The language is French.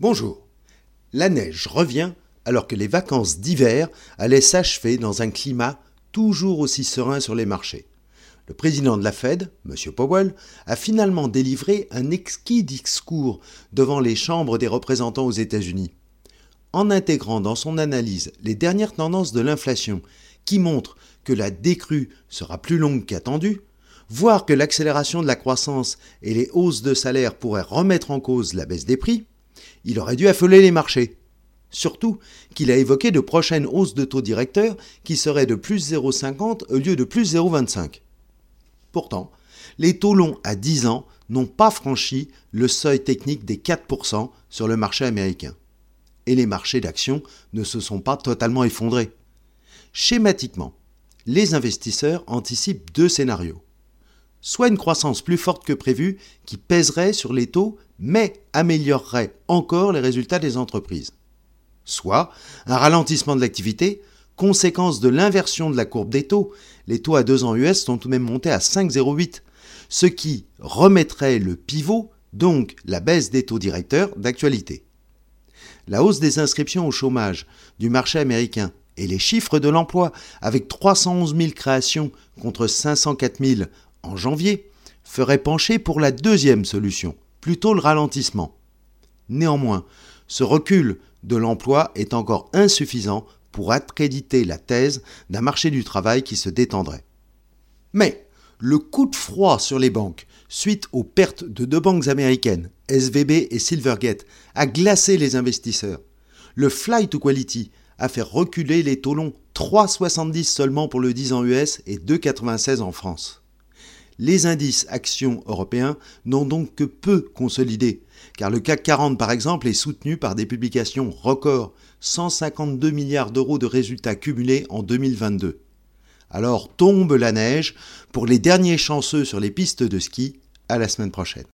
Bonjour. La neige revient alors que les vacances d'hiver allaient s'achever dans un climat toujours aussi serein sur les marchés. Le président de la Fed, M. Powell, a finalement délivré un exquis discours devant les chambres des représentants aux États-Unis. En intégrant dans son analyse les dernières tendances de l'inflation qui montrent que la décrue sera plus longue qu'attendue, voire que l'accélération de la croissance et les hausses de salaire pourraient remettre en cause la baisse des prix, il aurait dû affoler les marchés. Surtout qu'il a évoqué de prochaines hausses de taux directeurs qui seraient de plus 0,50 au lieu de plus 0,25. Pourtant, les taux longs à 10 ans n'ont pas franchi le seuil technique des 4% sur le marché américain. Et les marchés d'actions ne se sont pas totalement effondrés. Schématiquement, les investisseurs anticipent deux scénarios. Soit une croissance plus forte que prévue qui pèserait sur les taux mais améliorerait encore les résultats des entreprises. Soit un ralentissement de l'activité, conséquence de l'inversion de la courbe des taux. Les taux à 2 ans US sont tout de même montés à 5,08, ce qui remettrait le pivot, donc la baisse des taux directeurs, d'actualité. La hausse des inscriptions au chômage du marché américain et les chiffres de l'emploi, avec 311 000 créations contre 504 000 en janvier, feraient pencher pour la deuxième solution, plutôt le ralentissement. Néanmoins, ce recul de l'emploi est encore insuffisant pour accréditer la thèse d'un marché du travail qui se détendrait. Mais le coup de froid sur les banques, suite aux pertes de deux banques américaines, SVB et Silvergate, a glacé les investisseurs. Le flight to quality a fait reculer les taux longs 3,70 seulement pour le 10 ans US et 2,96 en France les indices actions européens n'ont donc que peu consolidé, car le CAC 40 par exemple est soutenu par des publications records, 152 milliards d'euros de résultats cumulés en 2022. Alors tombe la neige pour les derniers chanceux sur les pistes de ski, à la semaine prochaine.